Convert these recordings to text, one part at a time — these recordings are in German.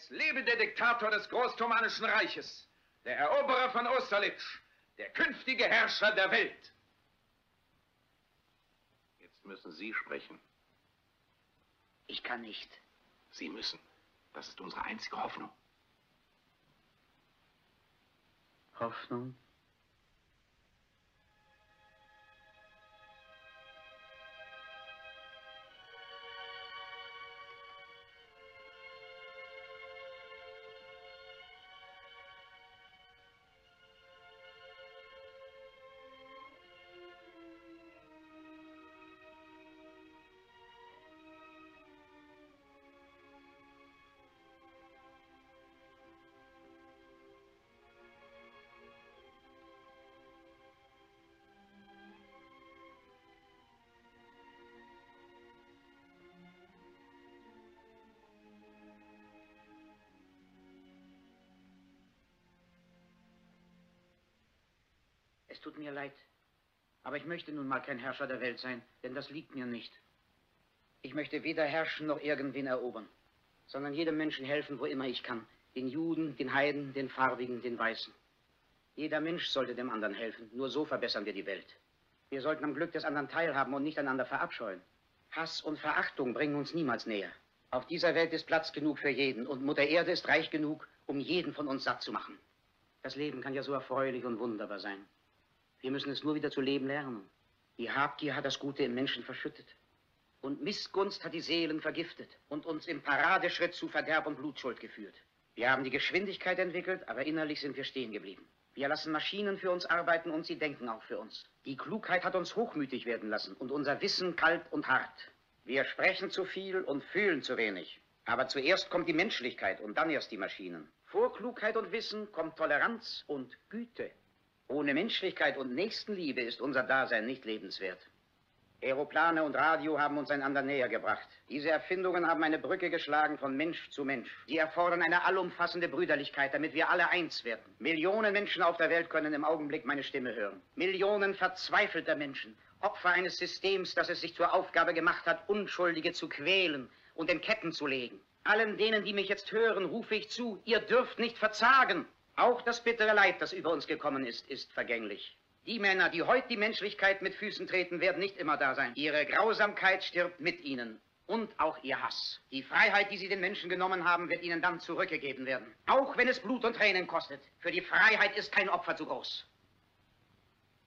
Jetzt lebe der Diktator des Großthumanischen Reiches, der Eroberer von Austerlitz, der künftige Herrscher der Welt. Jetzt müssen Sie sprechen. Ich kann nicht. Sie müssen. Das ist unsere einzige Hoffnung. Hoffnung? Es tut mir leid. Aber ich möchte nun mal kein Herrscher der Welt sein, denn das liegt mir nicht. Ich möchte weder herrschen noch irgendwen erobern, sondern jedem Menschen helfen, wo immer ich kann. Den Juden, den Heiden, den Farbigen, den Weißen. Jeder Mensch sollte dem anderen helfen. Nur so verbessern wir die Welt. Wir sollten am Glück des anderen teilhaben und nicht einander verabscheuen. Hass und Verachtung bringen uns niemals näher. Auf dieser Welt ist Platz genug für jeden und Mutter Erde ist reich genug, um jeden von uns satt zu machen. Das Leben kann ja so erfreulich und wunderbar sein. Wir müssen es nur wieder zu leben lernen. Die Habgier hat das Gute im Menschen verschüttet. Und Missgunst hat die Seelen vergiftet und uns im Paradeschritt zu Verderb und Blutschuld geführt. Wir haben die Geschwindigkeit entwickelt, aber innerlich sind wir stehen geblieben. Wir lassen Maschinen für uns arbeiten und sie denken auch für uns. Die Klugheit hat uns hochmütig werden lassen und unser Wissen kalt und hart. Wir sprechen zu viel und fühlen zu wenig. Aber zuerst kommt die Menschlichkeit und dann erst die Maschinen. Vor Klugheit und Wissen kommt Toleranz und Güte. Ohne Menschlichkeit und Nächstenliebe ist unser Dasein nicht lebenswert. Aeroplane und Radio haben uns einander näher gebracht. Diese Erfindungen haben eine Brücke geschlagen von Mensch zu Mensch. Sie erfordern eine allumfassende Brüderlichkeit, damit wir alle eins werden. Millionen Menschen auf der Welt können im Augenblick meine Stimme hören. Millionen verzweifelter Menschen, Opfer eines Systems, das es sich zur Aufgabe gemacht hat, Unschuldige zu quälen und in Ketten zu legen. Allen denen, die mich jetzt hören, rufe ich zu, ihr dürft nicht verzagen. Auch das bittere Leid, das über uns gekommen ist, ist vergänglich. Die Männer, die heute die Menschlichkeit mit Füßen treten, werden nicht immer da sein. Ihre Grausamkeit stirbt mit ihnen. Und auch ihr Hass. Die Freiheit, die sie den Menschen genommen haben, wird ihnen dann zurückgegeben werden. Auch wenn es Blut und Tränen kostet. Für die Freiheit ist kein Opfer zu groß.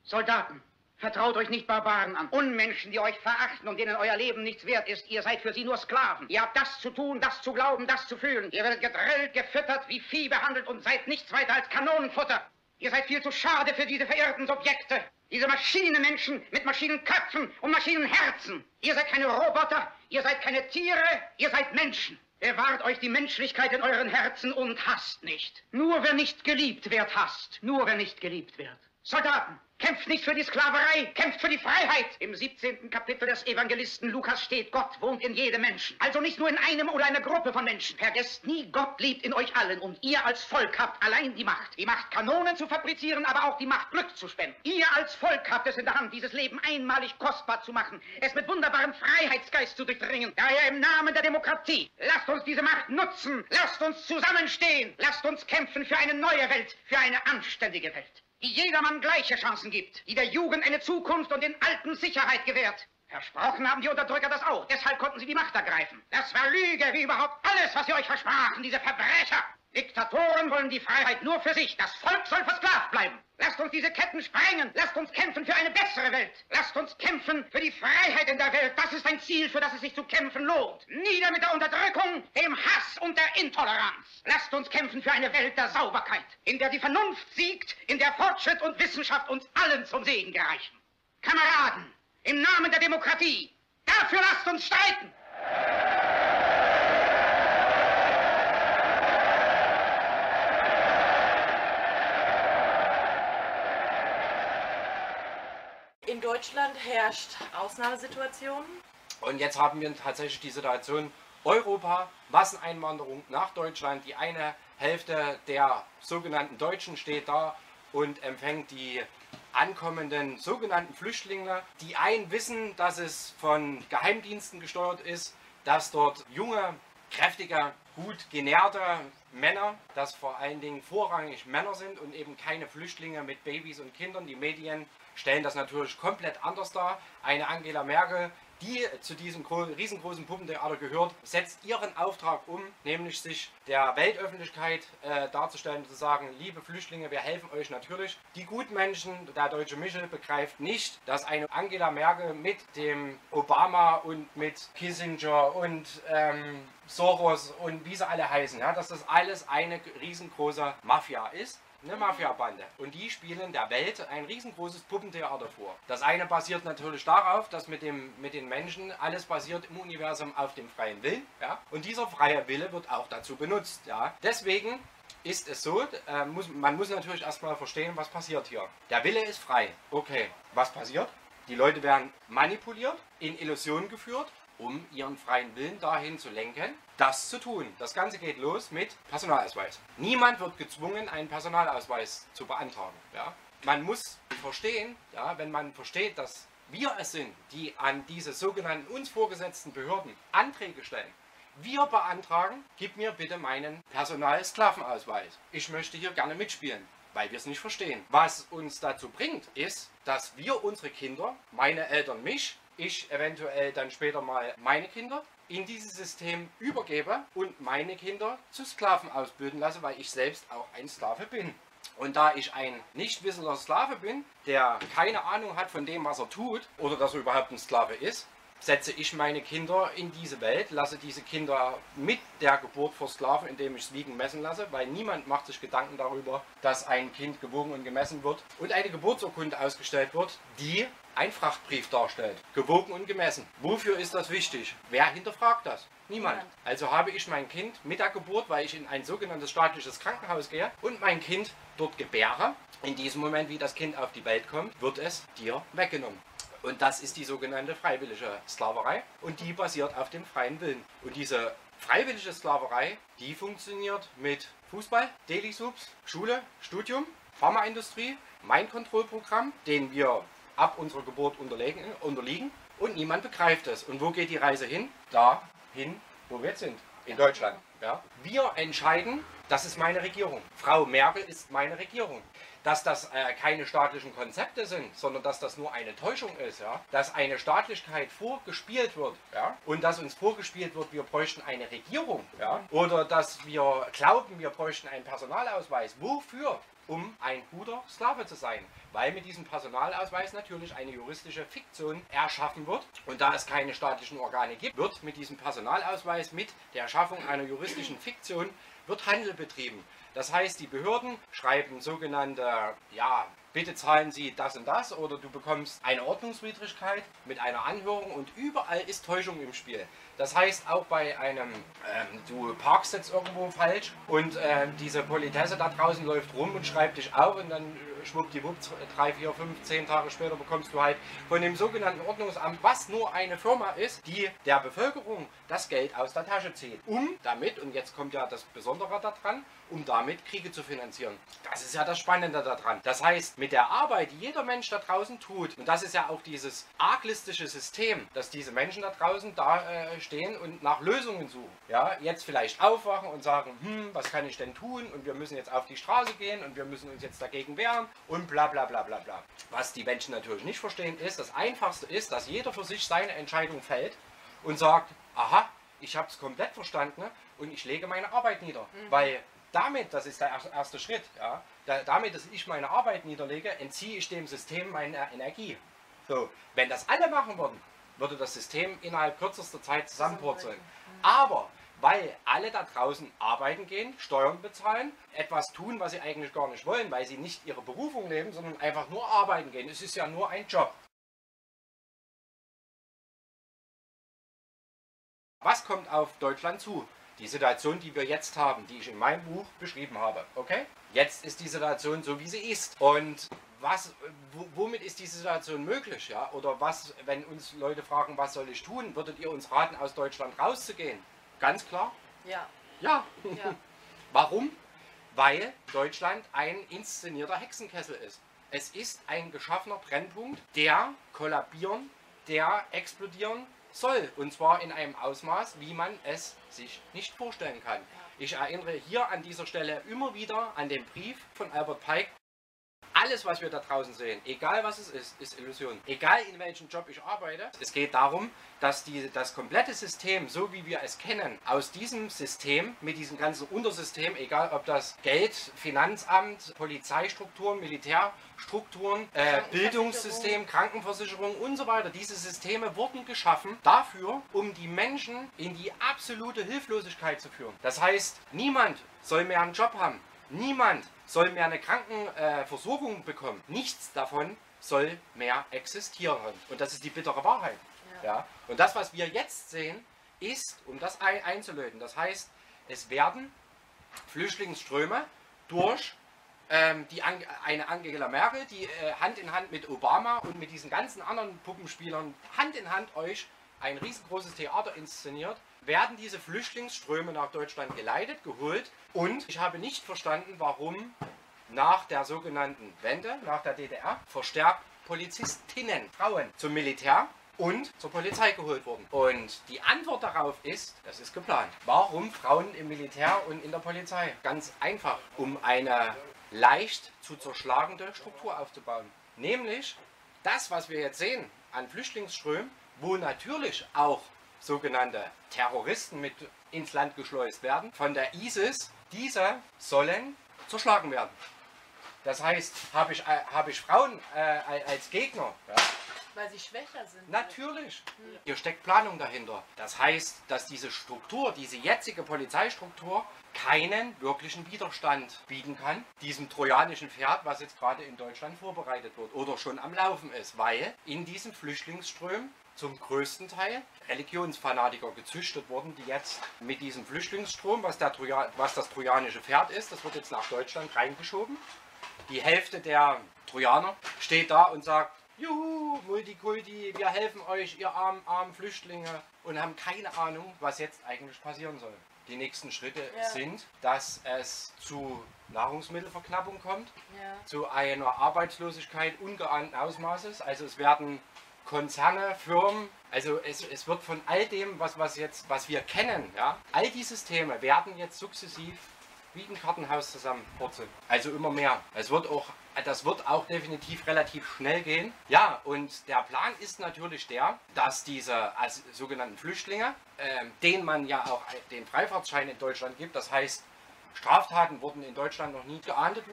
Soldaten, vertraut euch nicht Barbaren an. Unmenschen, die euch verachten und denen euer Leben nichts wert ist. Ihr seid für sie nur Sklaven. Ihr habt das zu tun, das zu glauben, das zu fühlen. Ihr werdet gedrillt, gefüttert, wie Vieh behandelt und seid nichts weiter als Kanonenfutter. Ihr seid viel zu schade für diese verirrten Subjekte. Diese Maschinenmenschen mit Maschinenköpfen und Maschinenherzen. Ihr seid keine Roboter, ihr seid keine Tiere, ihr seid Menschen. Bewahrt euch die Menschlichkeit in euren Herzen und hasst nicht. Nur wer nicht geliebt wird, hasst. Nur wer nicht geliebt wird. Soldaten, kämpft nicht für die Sklaverei, kämpft für die Freiheit. Im 17. Kapitel des Evangelisten Lukas steht, Gott wohnt in jedem Menschen. Also nicht nur in einem oder einer Gruppe von Menschen. Vergesst nie, Gott lebt in euch allen und ihr als Volk habt allein die Macht. Die Macht, Kanonen zu fabrizieren, aber auch die Macht, Glück zu spenden. Ihr als Volk habt es in der Hand, dieses Leben einmalig kostbar zu machen, es mit wunderbarem Freiheitsgeist zu durchdringen. Daher im Namen der Demokratie, lasst uns diese Macht nutzen, lasst uns zusammenstehen, lasst uns kämpfen für eine neue Welt, für eine anständige Welt die jedermann gleiche Chancen gibt, die der Jugend eine Zukunft und den Alten Sicherheit gewährt. Versprochen haben die Unterdrücker das auch. Deshalb konnten sie die Macht ergreifen. Das war Lüge, wie überhaupt alles, was sie euch versprachen, diese Verbrecher. Diktatoren wollen die Freiheit nur für sich. Das Volk soll versklavt bleiben. Lasst uns diese Ketten sprengen. Lasst uns kämpfen für eine bessere Welt. Lasst uns kämpfen für die Freiheit in der Welt. Das ist ein Ziel, für das es sich zu kämpfen lohnt. Nieder mit der Unterdrückung, dem Hass und der Intoleranz. Lasst uns kämpfen für eine Welt der Sauberkeit, in der die Vernunft siegt, in der Fortschritt und Wissenschaft uns allen zum Segen gereichen. Kameraden, im Namen der Demokratie, dafür lasst uns streiten. In Deutschland herrscht Ausnahmesituation. Und jetzt haben wir tatsächlich die Situation Europa, Masseneinwanderung nach Deutschland. Die eine Hälfte der sogenannten Deutschen steht da und empfängt die ankommenden sogenannten Flüchtlinge. Die einen wissen, dass es von Geheimdiensten gesteuert ist, dass dort junge kräftige, gut genährte Männer, dass vor allen Dingen vorrangig Männer sind und eben keine Flüchtlinge mit Babys und Kindern. Die Medien stellen das natürlich komplett anders dar. Eine Angela Merkel die zu diesem riesengroßen Puppentheater gehört, setzt ihren Auftrag um, nämlich sich der Weltöffentlichkeit äh, darzustellen und zu sagen, liebe Flüchtlinge, wir helfen euch natürlich. Die Gutmenschen, der deutsche Michel, begreift nicht, dass eine Angela Merkel mit dem Obama und mit Kissinger und ähm, Soros und wie sie alle heißen, ja, dass das alles eine riesengroße Mafia ist eine Mafia-Bande. Und die spielen der Welt ein riesengroßes Puppentheater vor. Das eine basiert natürlich darauf, dass mit, dem, mit den Menschen alles basiert im Universum auf dem freien Willen. Ja? Und dieser freie Wille wird auch dazu benutzt. Ja? Deswegen ist es so, äh, muss, man muss natürlich erstmal verstehen, was passiert hier. Der Wille ist frei. Okay, was passiert? Die Leute werden manipuliert, in Illusionen geführt um ihren freien Willen dahin zu lenken, das zu tun. Das Ganze geht los mit Personalausweis. Niemand wird gezwungen, einen Personalausweis zu beantragen. Ja? Man muss verstehen, ja, wenn man versteht, dass wir es sind, die an diese sogenannten uns vorgesetzten Behörden Anträge stellen. Wir beantragen, gib mir bitte meinen Personalsklavenausweis. Ich möchte hier gerne mitspielen weil wir es nicht verstehen. Was uns dazu bringt, ist, dass wir unsere Kinder, meine Eltern mich, ich eventuell dann später mal meine Kinder in dieses System übergebe und meine Kinder zu Sklaven ausbilden lasse, weil ich selbst auch ein Sklave bin. Und da ich ein nicht wissender Sklave bin, der keine Ahnung hat von dem, was er tut, oder dass er überhaupt ein Sklave ist, setze ich meine Kinder in diese Welt, lasse diese Kinder mit der Geburt versklaven, indem ich es wiegen messen lasse, weil niemand macht sich Gedanken darüber, dass ein Kind gewogen und gemessen wird und eine Geburtsurkunde ausgestellt wird, die ein Frachtbrief darstellt. Gewogen und gemessen. Wofür ist das wichtig? Wer hinterfragt das? Niemand. Also habe ich mein Kind mit der Geburt, weil ich in ein sogenanntes staatliches Krankenhaus gehe und mein Kind dort gebäre. In diesem Moment, wie das Kind auf die Welt kommt, wird es dir weggenommen. Und das ist die sogenannte freiwillige Sklaverei und die basiert auf dem freien Willen. Und diese freiwillige Sklaverei, die funktioniert mit Fußball, Daily Subs, Schule, Studium, Pharmaindustrie, Mein Kontrollprogramm, den wir ab unserer Geburt unterliegen, und niemand begreift es. Und wo geht die Reise hin? Dahin, wo wir jetzt sind, in Deutschland. Ja? Wir entscheiden, das ist meine Regierung. Frau Merkel ist meine Regierung dass das äh, keine staatlichen Konzepte sind, sondern dass das nur eine Täuschung ist, ja? dass eine Staatlichkeit vorgespielt wird ja? und dass uns vorgespielt wird, wir bräuchten eine Regierung ja? oder dass wir glauben, wir bräuchten einen Personalausweis. Wofür? Um ein guter Sklave zu sein, weil mit diesem Personalausweis natürlich eine juristische Fiktion erschaffen wird und da es keine staatlichen Organe gibt, wird mit diesem Personalausweis mit der Schaffung einer juristischen Fiktion wird Handel betrieben. Das heißt, die Behörden schreiben sogenannte, ja, bitte zahlen Sie das und das oder du bekommst eine Ordnungswidrigkeit mit einer Anhörung und überall ist Täuschung im Spiel. Das heißt, auch bei einem, ähm, du parkst jetzt irgendwo falsch und äh, diese Politesse da draußen läuft rum und schreibt dich auf und dann schwuppdiwupp, drei, vier, fünf, zehn Tage später bekommst du halt von dem sogenannten Ordnungsamt, was nur eine Firma ist, die der Bevölkerung das Geld aus der Tasche zieht, um damit, und jetzt kommt ja das Besondere daran, um damit Kriege zu finanzieren. Das ist ja das Spannende daran. Das heißt, mit der Arbeit, die jeder Mensch da draußen tut, und das ist ja auch dieses arglistische System, dass diese Menschen da draußen da äh, stehen und nach Lösungen suchen. Ja, jetzt vielleicht aufwachen und sagen, hm, was kann ich denn tun? Und wir müssen jetzt auf die Straße gehen und wir müssen uns jetzt dagegen wehren und bla bla bla bla bla. Was die Menschen natürlich nicht verstehen ist, das Einfachste ist, dass jeder für sich seine Entscheidung fällt und sagt, aha, ich habe es komplett verstanden und ich lege meine Arbeit nieder. Mhm. Weil damit, das ist der erste Schritt, ja, da, damit, dass ich meine Arbeit niederlege, entziehe ich dem System meine Energie. So, wenn das alle machen würden, würde das System innerhalb kürzester Zeit zusammenpurzeln. Aber weil alle da draußen arbeiten gehen, Steuern bezahlen, etwas tun, was sie eigentlich gar nicht wollen, weil sie nicht ihre Berufung leben, sondern einfach nur arbeiten gehen. Es ist ja nur ein Job. Was kommt auf Deutschland zu? Die Situation, die wir jetzt haben, die ich in meinem Buch beschrieben habe. Okay? Jetzt ist die Situation so, wie sie ist. Und was, womit ist diese Situation möglich? Ja? Oder was, wenn uns Leute fragen, was soll ich tun, würdet ihr uns raten, aus Deutschland rauszugehen? Ganz klar? Ja. Ja. ja. Warum? Weil Deutschland ein inszenierter Hexenkessel ist. Es ist ein geschaffener Brennpunkt, der kollabieren, der explodieren, soll. Und zwar in einem Ausmaß, wie man es sich nicht vorstellen kann. Ich erinnere hier an dieser Stelle immer wieder an den Brief von Albert Pike. Alles, was wir da draußen sehen, egal was es ist, ist Illusion. Egal in welchem Job ich arbeite, es geht darum, dass die, das komplette System, so wie wir es kennen, aus diesem System, mit diesem ganzen Untersystem, egal ob das Geld, Finanzamt, Polizeistrukturen, Militärstrukturen, äh, Bildungssystem, Krankenversicherung und so weiter, diese Systeme wurden geschaffen dafür, um die Menschen in die absolute Hilflosigkeit zu führen. Das heißt, niemand soll mehr einen Job haben. Niemand soll mehr eine Krankenversorgung äh, bekommen. Nichts davon soll mehr existieren. Und das ist die bittere Wahrheit. Ja. ja. Und das, was wir jetzt sehen, ist, um das ein einzulöten, das heißt, es werden Flüchtlingsströme durch ähm, die An eine Angela Merkel, die äh, Hand in Hand mit Obama und mit diesen ganzen anderen Puppenspielern Hand in Hand euch ein riesengroßes Theater inszeniert, werden diese Flüchtlingsströme nach Deutschland geleitet, geholt. Und ich habe nicht verstanden, warum nach der sogenannten Wende, nach der DDR, verstärkt Polizistinnen, Frauen zum Militär und zur Polizei geholt wurden. Und die Antwort darauf ist, das ist geplant. Warum Frauen im Militär und in der Polizei? Ganz einfach, um eine leicht zu zerschlagende Struktur aufzubauen. Nämlich das, was wir jetzt sehen an Flüchtlingsströmen, wo natürlich auch sogenannte Terroristen mit ins Land geschleust werden von der ISIS, diese sollen zerschlagen werden. Das heißt, habe ich, äh, hab ich Frauen äh, als Gegner, ja, weil sie schwächer sind. Natürlich. Hm. Hier steckt Planung dahinter. Das heißt, dass diese Struktur, diese jetzige Polizeistruktur, keinen wirklichen Widerstand bieten kann, diesem trojanischen Pferd, was jetzt gerade in Deutschland vorbereitet wird oder schon am Laufen ist, weil in diesem Flüchtlingsström zum größten Teil Religionsfanatiker gezüchtet wurden, die jetzt mit diesem Flüchtlingsstrom, was, Troja, was das trojanische Pferd ist, das wird jetzt nach Deutschland reingeschoben. Die Hälfte der Trojaner steht da und sagt, Juhu, Multikulti, wir helfen euch, ihr armen, armen Flüchtlinge und haben keine Ahnung, was jetzt eigentlich passieren soll. Die nächsten Schritte ja. sind, dass es zu Nahrungsmittelverknappung kommt, ja. zu einer Arbeitslosigkeit ungeahnten Ausmaßes. Also es werden Konzerne, Firmen, also es, es wird von all dem, was, was, jetzt, was wir kennen, ja, all die Systeme werden jetzt sukzessiv wie ein Kartenhaus zusammenpurzeln. Also immer mehr. Es wird auch, das wird auch definitiv relativ schnell gehen. Ja, und der Plan ist natürlich der, dass diese also sogenannten Flüchtlinge, äh, denen man ja auch den Freifahrtschein in Deutschland gibt, das heißt, Straftaten wurden in Deutschland noch nie geahndet.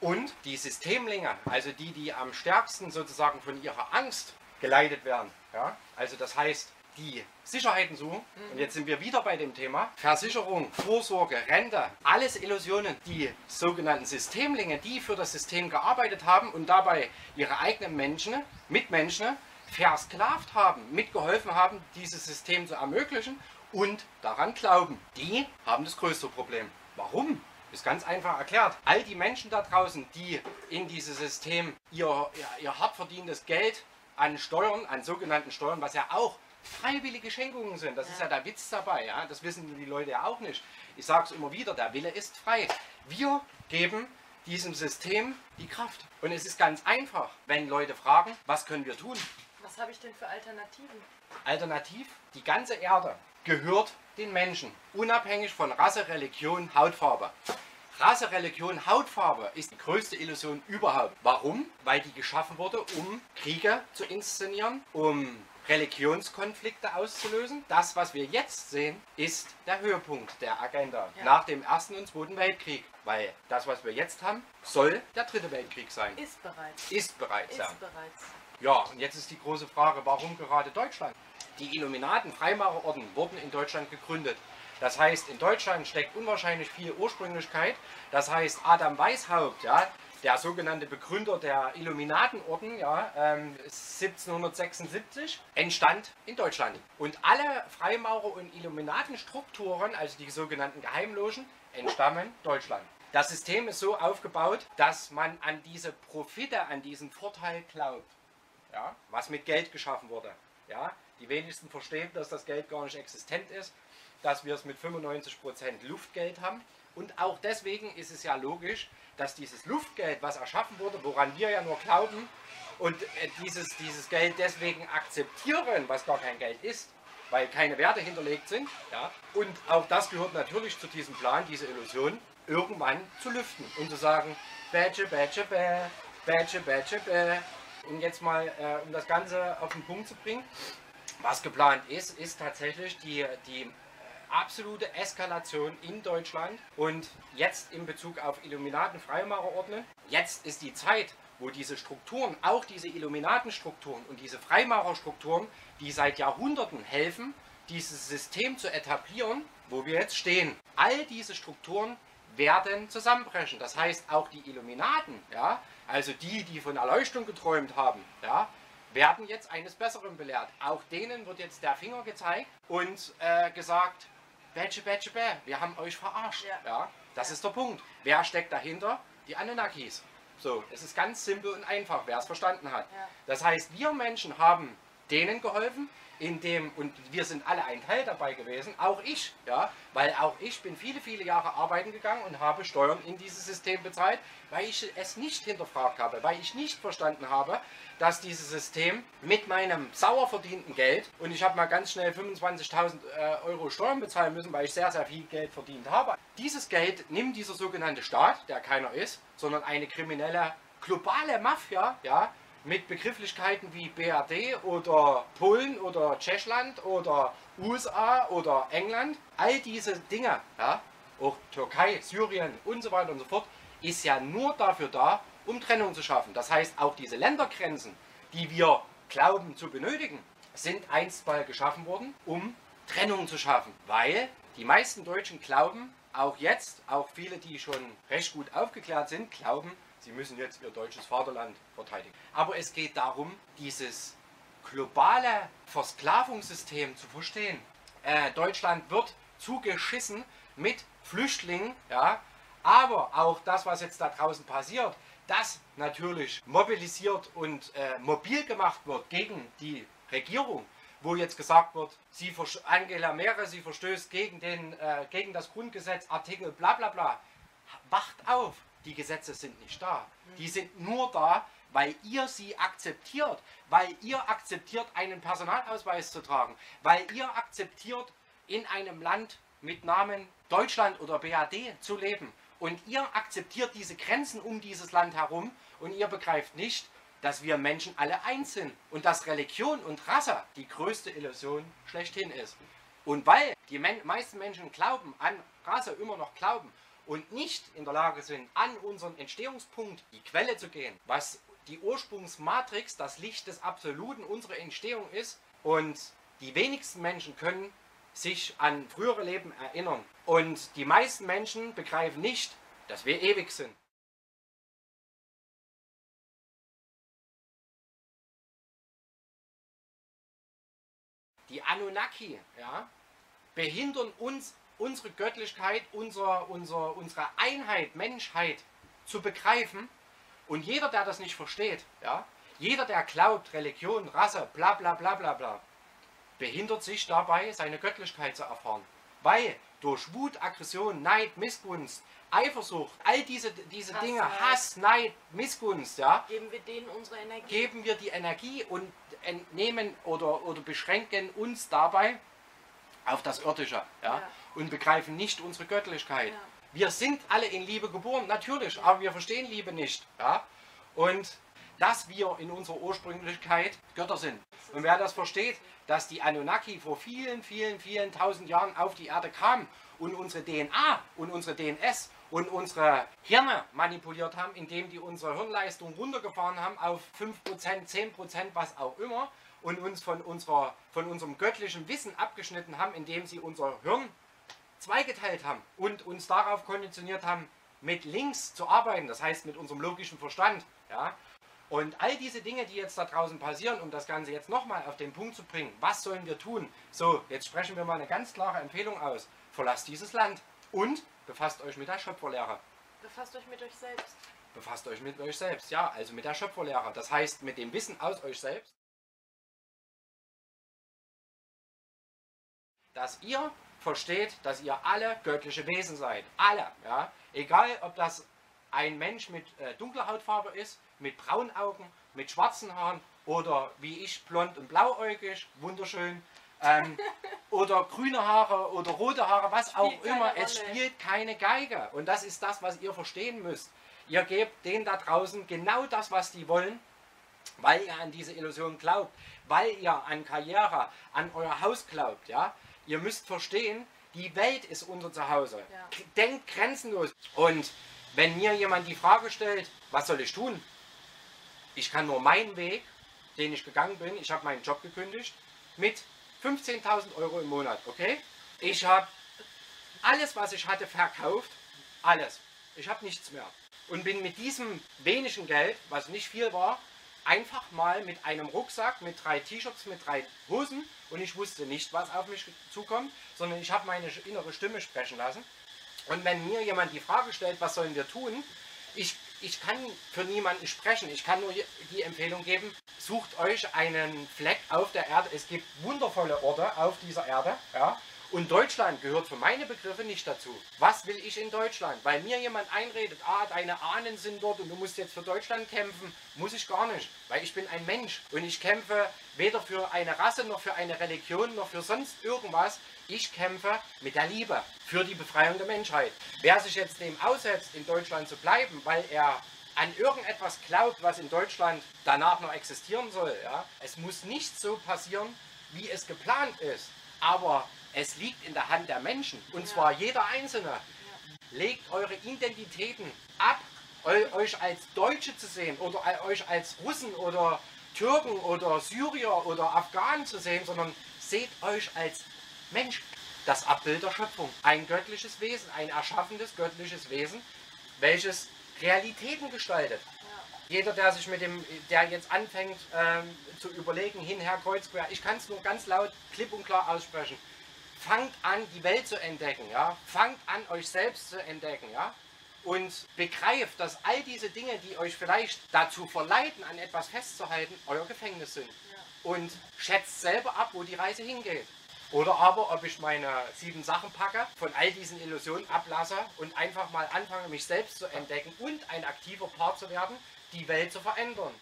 Und die Systemlinge, also die, die am stärksten sozusagen von ihrer Angst geleitet werden. Ja? Also das heißt, die Sicherheiten suchen. Und jetzt sind wir wieder bei dem Thema Versicherung, Vorsorge, Rente, alles Illusionen. Die sogenannten Systemlinge, die für das System gearbeitet haben und dabei ihre eigenen Menschen, Mitmenschen versklavt haben, mitgeholfen haben, dieses System zu ermöglichen und daran glauben. Die haben das größte Problem. Warum? Ist ganz einfach erklärt. All die Menschen da draußen, die in dieses System ihr, ihr, ihr hart verdientes Geld an Steuern, an sogenannten Steuern, was ja auch freiwillige Schenkungen sind. Das ja. ist ja der Witz dabei. Ja? Das wissen die Leute ja auch nicht. Ich sage es immer wieder, der Wille ist frei. Wir geben diesem System die Kraft. Und es ist ganz einfach, wenn Leute fragen, was können wir tun? Was habe ich denn für Alternativen? Alternativ, die ganze Erde gehört den Menschen, unabhängig von Rasse, Religion, Hautfarbe. Rasse, Religion, Hautfarbe ist die größte Illusion überhaupt. Warum? Weil die geschaffen wurde, um Kriege zu inszenieren, um Religionskonflikte auszulösen. Das, was wir jetzt sehen, ist der Höhepunkt der Agenda ja. nach dem Ersten und Zweiten Weltkrieg. Weil das, was wir jetzt haben, soll der Dritte Weltkrieg sein. Ist bereits. Ist bereits, ist ja. bereits. Ja, und jetzt ist die große Frage, warum gerade Deutschland? Die Illuminaten, Freimaurerorden, wurden in Deutschland gegründet. Das heißt, in Deutschland steckt unwahrscheinlich viel Ursprünglichkeit. Das heißt, Adam Weishaupt, ja, der sogenannte Begründer der Illuminatenorden, ja, ähm, 1776, entstand in Deutschland. Und alle Freimaurer- und Illuminatenstrukturen, also die sogenannten Geheimlogen, entstammen Deutschland. Das System ist so aufgebaut, dass man an diese Profite, an diesen Vorteil glaubt, ja, was mit Geld geschaffen wurde. Ja. Die wenigsten verstehen, dass das Geld gar nicht existent ist dass wir es mit 95% Luftgeld haben. Und auch deswegen ist es ja logisch, dass dieses Luftgeld, was erschaffen wurde, woran wir ja nur glauben, und äh, dieses, dieses Geld deswegen akzeptieren, was gar kein Geld ist, weil keine Werte hinterlegt sind. Ja? Und auch das gehört natürlich zu diesem Plan, diese Illusion, irgendwann zu lüften und zu sagen, Badge, Badge, Bäh, Badge, Badge, Bäh. Und jetzt mal, äh, um das Ganze auf den Punkt zu bringen, was geplant ist, ist tatsächlich die, die absolute Eskalation in Deutschland und jetzt in Bezug auf Illuminaten, Freimaurerordnung. Jetzt ist die Zeit, wo diese Strukturen, auch diese Illuminatenstrukturen und diese Freimaurerstrukturen, die seit Jahrhunderten helfen, dieses System zu etablieren, wo wir jetzt stehen. All diese Strukturen werden zusammenbrechen. Das heißt, auch die Illuminaten, ja, also die, die von Erleuchtung geträumt haben, ja, werden jetzt eines Besseren belehrt. Auch denen wird jetzt der Finger gezeigt und äh, gesagt, Bätsche, Bätsche, Bäh, wir haben euch verarscht. Ja. Ja. das ist der Punkt. Wer steckt dahinter? Die Anunnakis. So, es ist ganz simpel und einfach, wer es verstanden hat. Ja. Das heißt, wir Menschen haben denen geholfen, indem, und wir sind alle ein Teil dabei gewesen, auch ich, ja, weil auch ich bin viele, viele Jahre arbeiten gegangen und habe Steuern in dieses System bezahlt, weil ich es nicht hinterfragt habe, weil ich nicht verstanden habe, dass dieses System mit meinem sauer verdienten Geld, und ich habe mal ganz schnell 25.000 äh, Euro Steuern bezahlen müssen, weil ich sehr, sehr viel Geld verdient habe, dieses Geld nimmt dieser sogenannte Staat, der keiner ist, sondern eine kriminelle globale Mafia, ja, mit Begrifflichkeiten wie BRD oder Polen oder Tschechland oder USA oder England, all diese Dinge, ja, auch Türkei, Syrien und so weiter und so fort, ist ja nur dafür da, um Trennung zu schaffen. Das heißt, auch diese Ländergrenzen, die wir glauben zu benötigen, sind einst mal geschaffen worden, um Trennung zu schaffen. Weil die meisten Deutschen glauben, auch jetzt, auch viele, die schon recht gut aufgeklärt sind, glauben, sie müssen jetzt ihr deutsches Vaterland verteidigen. Aber es geht darum, dieses globale Versklavungssystem zu verstehen. Äh, Deutschland wird zugeschissen mit Flüchtlingen, ja, aber auch das, was jetzt da draußen passiert, das natürlich mobilisiert und äh, mobil gemacht wird gegen die Regierung, wo jetzt gesagt wird, sie Angela Merkel, sie verstößt gegen, den, äh, gegen das Grundgesetz, Artikel bla bla bla. Wacht auf, die Gesetze sind nicht da. Die sind nur da, weil ihr sie akzeptiert, weil ihr akzeptiert, einen Personalausweis zu tragen, weil ihr akzeptiert, in einem Land mit Namen Deutschland oder BAD zu leben. Und ihr akzeptiert diese Grenzen um dieses Land herum und ihr begreift nicht, dass wir Menschen alle eins sind und dass Religion und Rasse die größte Illusion schlechthin ist. Und weil die meisten Menschen glauben, an Rasse immer noch glauben und nicht in der Lage sind, an unseren Entstehungspunkt, die Quelle zu gehen, was die Ursprungsmatrix, das Licht des Absoluten, unsere Entstehung ist. Und die wenigsten Menschen können sich an frühere Leben erinnern. Und die meisten Menschen begreifen nicht, dass wir ewig sind. Die Anunnaki ja, behindern uns, unsere Göttlichkeit, unser, unser, unsere Einheit, Menschheit zu begreifen. Und jeder, der das nicht versteht, ja, jeder, der glaubt, Religion, Rasse, bla bla bla bla bla, behindert sich dabei, seine Göttlichkeit zu erfahren. Weil durch Wut, Aggression, Neid, Missgunst, Eifersucht, all diese, diese Hass, Dinge, Neid. Hass, Neid, Missgunst, ja, Geben wir denen unsere Energie. geben wir die Energie und entnehmen oder, oder beschränken uns dabei auf das Irdische ja, und begreifen nicht unsere Göttlichkeit. Wir sind alle in Liebe geboren, natürlich, aber wir verstehen Liebe nicht. Ja? Und dass wir in unserer Ursprünglichkeit Götter sind. Und wer das versteht, dass die Anunnaki vor vielen, vielen, vielen tausend Jahren auf die Erde kamen und unsere DNA und unsere DNS und unsere Hirne manipuliert haben, indem die unsere Hirnleistung runtergefahren haben auf 5%, 10%, was auch immer und uns von, unserer, von unserem göttlichen Wissen abgeschnitten haben, indem sie unser Hirn zweigeteilt haben und uns darauf konditioniert haben, mit links zu arbeiten, das heißt mit unserem logischen Verstand. Ja? Und all diese Dinge, die jetzt da draußen passieren, um das Ganze jetzt nochmal auf den Punkt zu bringen, was sollen wir tun? So, jetzt sprechen wir mal eine ganz klare Empfehlung aus. Verlasst dieses Land und befasst euch mit der Schöpferlehre. Befasst euch mit euch selbst. Befasst euch mit euch selbst, ja, also mit der Schöpferlehre. Das heißt, mit dem Wissen aus euch selbst, dass ihr versteht, dass ihr alle göttliche Wesen seid. Alle, ja. Egal, ob das ein Mensch mit äh, dunkler Hautfarbe ist, mit braunen Augen, mit schwarzen Haaren oder wie ich blond und blauäugig, wunderschön. ähm, oder grüne Haare oder rote Haare, was auch Spielt keine immer. Es Rolle. spielt keine Geige. Und das ist das, was ihr verstehen müsst. Ihr gebt denen da draußen genau das, was die wollen, weil ihr an diese Illusion glaubt, weil ihr an Karriere, an euer Haus glaubt. Ja? Ihr müsst verstehen, die Welt ist unser Zuhause. Ja. Denkt grenzenlos. Und wenn mir jemand die Frage stellt, was soll ich tun? Ich kann nur meinen Weg, den ich gegangen bin, ich habe meinen Job gekündigt, mit 15.000 Euro im Monat, okay? Ich habe alles, was ich hatte, verkauft. Alles. Ich habe nichts mehr. Und bin mit diesem wenigen Geld, was nicht viel war, einfach mal mit einem Rucksack, mit drei T-Shirts, mit drei Hosen und ich wusste nicht, was auf mich zukommt, sondern ich habe meine innere Stimme sprechen lassen. Und wenn mir jemand die Frage stellt, was sollen wir tun, ich, ich kann für niemanden sprechen. Ich kann nur die Empfehlung geben, sucht euch einen Fleck auf der Erde. Es gibt wundervolle Orte auf dieser Erde. Ja? Und Deutschland gehört für meine Begriffe nicht dazu. Was will ich in Deutschland? Weil mir jemand einredet, ah, deine Ahnen sind dort und du musst jetzt für Deutschland kämpfen, muss ich gar nicht. Weil ich bin ein Mensch und ich kämpfe weder für eine Rasse noch für eine Religion noch für sonst irgendwas. Ich kämpfe mit der Liebe für die Befreiung der Menschheit. Wer sich jetzt dem aussetzt, in Deutschland zu bleiben, weil er an irgendetwas glaubt, was in Deutschland danach noch existieren soll, ja, es muss nicht so passieren, wie es geplant ist. Aber es liegt in der Hand der Menschen. Und zwar jeder Einzelne. Legt eure Identitäten ab, eu, euch als Deutsche zu sehen oder euch als Russen oder Türken oder Syrier oder Afghanen zu sehen, sondern seht euch als Mensch. Das Abbild der Schöpfung. Ein göttliches Wesen, ein erschaffendes göttliches Wesen, welches Realitäten gestaltet. Jeder, der sich mit dem, der jetzt anfängt ähm, zu überlegen, hinher, kreuz, quer, ich kann es nur ganz laut, klipp und klar aussprechen. Fangt an, die Welt zu entdecken, ja. Fangt an, euch selbst zu entdecken, ja. Und begreift, dass all diese Dinge, die euch vielleicht dazu verleiten, an etwas festzuhalten, euer Gefängnis sind. Und schätzt selber ab, wo die Reise hingeht. Oder aber, ob ich meine sieben Sachen packe, von all diesen Illusionen ablasse und einfach mal anfange, mich selbst zu entdecken und ein aktiver Part zu werden, die Welt zu verändern.